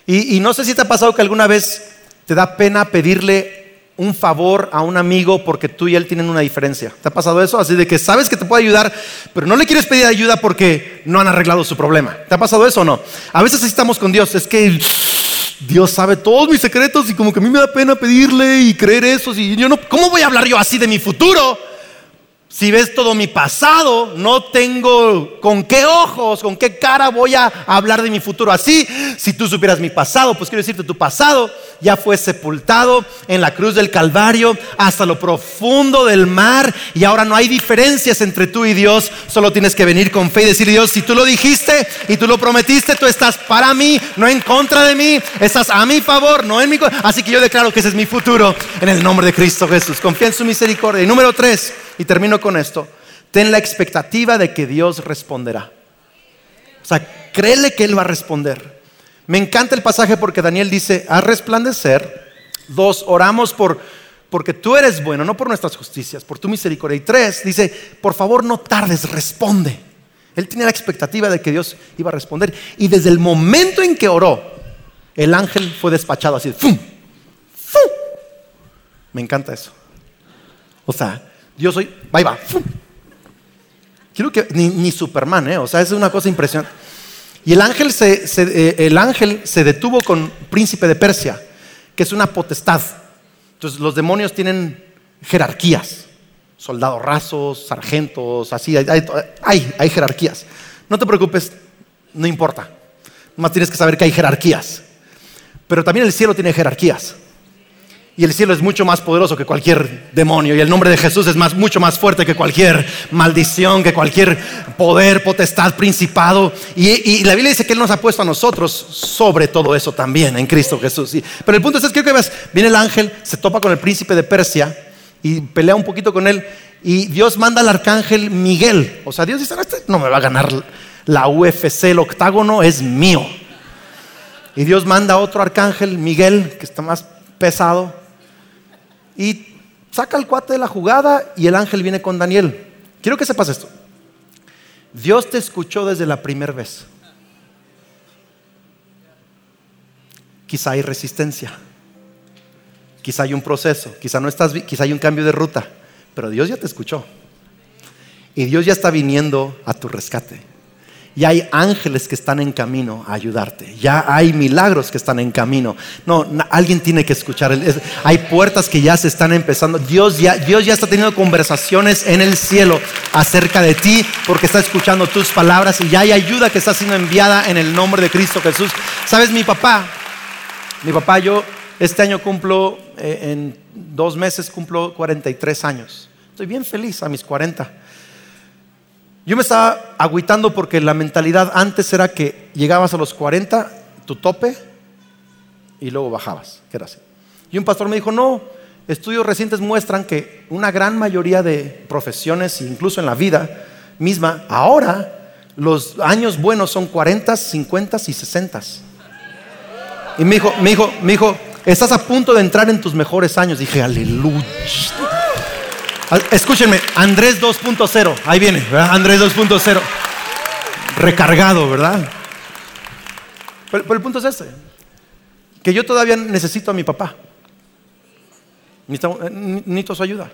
Y, y no sé si te ha pasado que alguna vez te da pena pedirle un favor a un amigo porque tú y él tienen una diferencia. ¿Te ha pasado eso? Así de que sabes que te puede ayudar, pero no le quieres pedir ayuda porque no han arreglado su problema. ¿Te ha pasado eso o no? A veces estamos con Dios, es que Dios sabe todos mis secretos y como que a mí me da pena pedirle y creer eso. Y yo no, ¿Cómo voy a hablar yo así de mi futuro? Si ves todo mi pasado, no tengo con qué ojos, con qué cara voy a hablar de mi futuro así. Si tú supieras mi pasado, pues quiero decirte, tu pasado ya fue sepultado en la cruz del Calvario hasta lo profundo del mar y ahora no hay diferencias entre tú y Dios. Solo tienes que venir con fe y decir, Dios, si tú lo dijiste y tú lo prometiste, tú estás para mí, no en contra de mí, estás a mi favor, no en mi... Así que yo declaro que ese es mi futuro en el nombre de Cristo Jesús. Confía en su misericordia. Y número tres. Y termino con esto. Ten la expectativa de que Dios responderá. O sea, créele que Él va a responder. Me encanta el pasaje porque Daniel dice, a resplandecer. Dos, oramos por, porque tú eres bueno, no por nuestras justicias, por tu misericordia. Y tres, dice, por favor no tardes, responde. Él tenía la expectativa de que Dios iba a responder. Y desde el momento en que oró, el ángel fue despachado así, ¡fum! ¡fum! Me encanta eso. O sea, yo soy, va va. Quiero que, ni, Superman, ¿eh? o sea, es una cosa impresionante. Y el ángel se, eh, el ángel se detuvo con príncipe de Persia, que es una potestad. Entonces los demonios tienen jerarquías, soldados rasos, sargentos, así, hay, hay, hay jerarquías. No te preocupes, no importa. Más tienes que saber que hay jerarquías. Pero también el cielo tiene jerarquías. Y el cielo es mucho más poderoso que cualquier demonio. Y el nombre de Jesús es mucho más fuerte que cualquier maldición, que cualquier poder, potestad, principado. Y, la Biblia dice que Él nos ha puesto a nosotros sobre todo eso también en Cristo Jesús. Pero el punto es, que ves, viene el ángel, se topa con el príncipe de Persia y pelea un poquito con él. Y Dios manda al arcángel Miguel. O sea, Dios dice, este no me va a ganar la UFC, el octágono es mío. Y Dios manda a otro arcángel, Miguel, que está más pesado y saca el cuate de la jugada y el ángel viene con Daniel. Quiero que sepas esto. Dios te escuchó desde la primera vez. Quizá hay resistencia. Quizá hay un proceso, quizá no estás, quizá hay un cambio de ruta, pero Dios ya te escuchó. Y Dios ya está viniendo a tu rescate. Ya hay ángeles que están en camino a ayudarte. Ya hay milagros que están en camino. No, alguien tiene que escuchar. Hay puertas que ya se están empezando. Dios ya, Dios ya está teniendo conversaciones en el cielo acerca de ti porque está escuchando tus palabras y ya hay ayuda que está siendo enviada en el nombre de Cristo Jesús. Sabes, mi papá, mi papá, yo este año cumplo, eh, en dos meses cumplo 43 años. Estoy bien feliz a mis 40. Yo me estaba agüitando porque la mentalidad antes era que llegabas a los 40, tu tope, y luego bajabas, que era así. Y un pastor me dijo, no, estudios recientes muestran que una gran mayoría de profesiones, incluso en la vida misma, ahora los años buenos son 40, 50 y 60. Y me dijo, me dijo, me dijo, estás a punto de entrar en tus mejores años. Dije, aleluya. Ah, escúchenme, Andrés 2.0, ahí viene, ¿verdad? Andrés 2.0. Recargado, ¿verdad? Pero, el punto es este, que yo todavía necesito a mi papá. Necesito, su ayuda.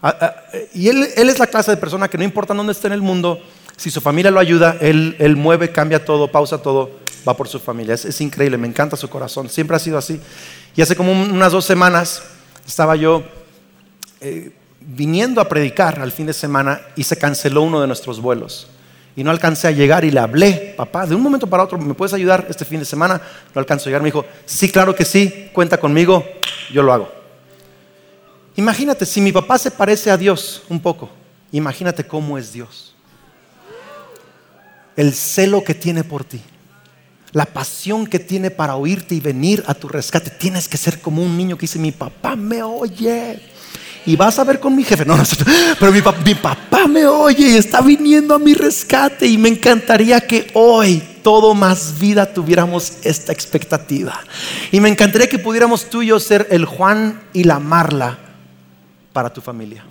Ah, ah, y él, es la clase de persona que no importa dónde esté en el mundo, si su familia lo ayuda, él, mueve, cambia todo, pausa todo, va por su familia. Es, es, increíble, me encanta su corazón, siempre ha sido así. Y hace como unas dos semanas estaba yo eh, viniendo a predicar al fin de semana y se canceló uno de nuestros vuelos. Y no alcancé a llegar y le hablé, papá, de un momento para otro, ¿me puedes ayudar este fin de semana? No alcanzo a llegar. Me dijo, sí, claro que sí, cuenta conmigo, yo lo hago. Imagínate, si mi papá se parece a Dios un poco, imagínate cómo es Dios. El celo que tiene por ti, la pasión que tiene para oírte y venir a tu rescate. Tienes que ser como un niño que dice, mi papá me oye y vas a ver con mi jefe. No, no, pero mi, mi papá me oye y está viniendo a mi rescate y me encantaría que hoy todo más vida tuviéramos esta expectativa. Y me encantaría que pudiéramos tú y yo ser el Juan y la Marla para tu familia.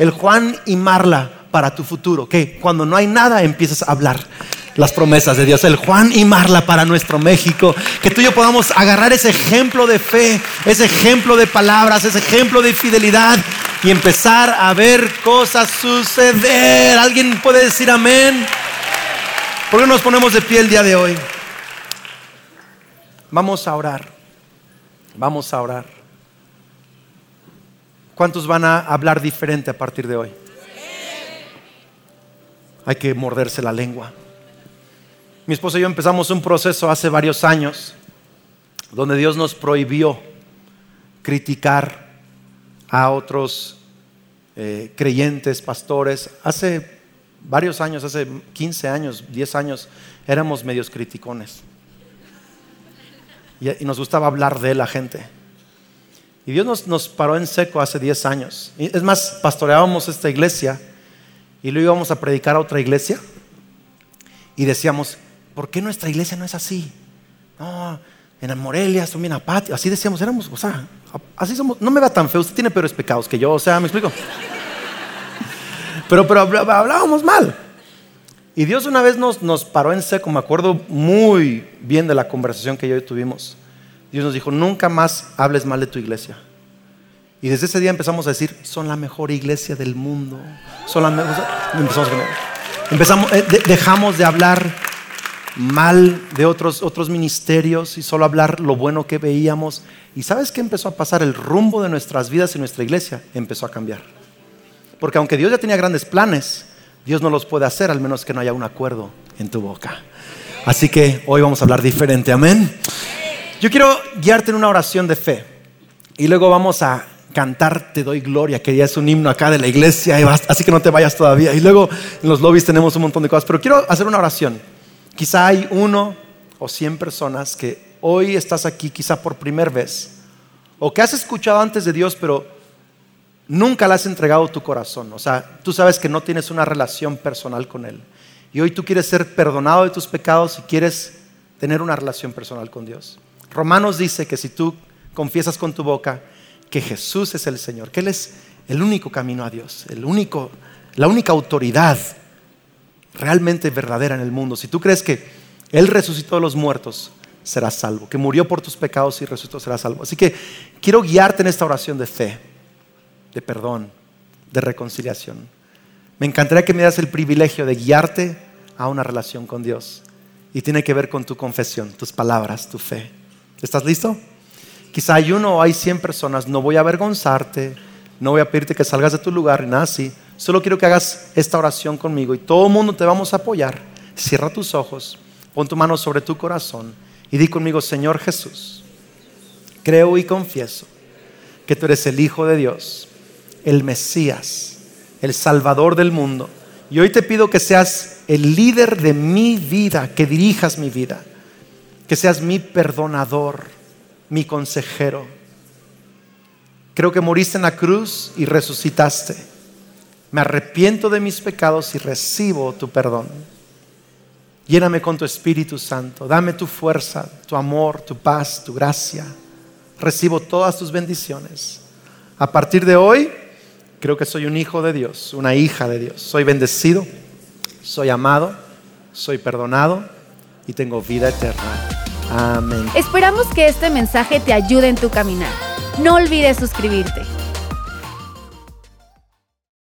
El Juan y Marla para tu futuro. Que cuando no hay nada empiezas a hablar las promesas de Dios. El Juan y Marla para nuestro México. Que tú y yo podamos agarrar ese ejemplo de fe, ese ejemplo de palabras, ese ejemplo de fidelidad y empezar a ver cosas suceder. ¿Alguien puede decir amén? ¿Por qué nos ponemos de pie el día de hoy? Vamos a orar. Vamos a orar. ¿Cuántos van a hablar diferente a partir de hoy? Hay que morderse la lengua. Mi esposa y yo empezamos un proceso hace varios años donde Dios nos prohibió criticar a otros eh, creyentes, pastores. Hace varios años, hace 15 años, 10 años, éramos medios criticones. Y, nos gustaba hablar de la gente. Y Dios nos, nos paró en seco hace 10 años. es más, pastoreábamos esta iglesia y luego íbamos a predicar a otra iglesia y decíamos, ¿por qué nuestra iglesia no es así? No, en Morelia son bien apáticos. Así decíamos, éramos, o sea, así somos. No me va tan feo, usted tiene peores pecados que yo, o sea, ¿me explico? Pero, pero hablábamos mal. Y Dios una vez nos, nos paró en seco, me acuerdo muy bien de la conversación que yo tuvimos. Dios nos dijo, nunca más hables mal de tu iglesia. Y desde ese día empezamos a decir, son la mejor iglesia del mundo. Son la mejor. Empezamos, empezamos eh, dejamos de hablar mal de otros, otros ministerios y solo hablar lo bueno que veíamos. ¿Y sabes qué empezó a pasar? El rumbo de nuestras vidas y nuestra iglesia empezó a cambiar. Porque aunque Dios ya tenía grandes planes, Dios no los puede hacer al menos que no haya un acuerdo en tu boca. Así que hoy vamos a hablar diferente, amén. Yo quiero guiarte en una oración de fe y luego vamos a cantar Te doy gloria, que ya es un himno acá de la iglesia, así que no te vayas todavía. Y luego en los lobbies tenemos un montón de cosas, pero quiero hacer una oración. Quizá hay uno o cien personas que hoy estás aquí, quizá por primera vez, o que has escuchado antes de Dios, pero nunca le has entregado tu corazón. O sea, tú sabes que no tienes una relación personal con Él. Y hoy tú quieres ser perdonado de tus pecados y quieres tener una relación personal con Dios. Romanos dice que si tú confiesas con tu boca que Jesús es el Señor, que Él es el único camino a Dios, el único, la única autoridad realmente verdadera en el mundo, si tú crees que Él resucitó de los muertos, serás salvo. Que murió por tus pecados y resucitó, serás salvo. Así que quiero guiarte en esta oración de fe, de perdón, de reconciliación. Me encantaría que me das el privilegio de guiarte a una relación con Dios. Y tiene que ver con tu confesión, tus palabras, tu fe. ¿Estás listo? Quizá hay uno o hay cien personas. No voy a avergonzarte, no voy a pedirte que salgas de tu lugar, nada así. Solo quiero que hagas esta oración conmigo y todo el mundo te vamos a apoyar. Cierra tus ojos, pon tu mano sobre tu corazón y di conmigo, Señor Jesús, creo y confieso que tú eres el Hijo de Dios, el Mesías, el Salvador del mundo. Y hoy te pido que seas el líder de mi vida, que dirijas mi vida, que seas mi perdonador, mi consejero. Creo que moriste en la cruz y resucitaste me arrepiento de mis pecados y recibo tu perdón. Lléname con tu Espíritu Santo, dame tu fuerza, tu amor, tu paz, tu gracia. Recibo todas tus bendiciones. A partir de hoy, creo que soy un hijo de Dios, una hija de Dios. Soy bendecido, soy amado, soy perdonado y tengo vida eterna. Amén. Esperamos que este mensaje te ayude en tu caminar. No olvides suscribirte.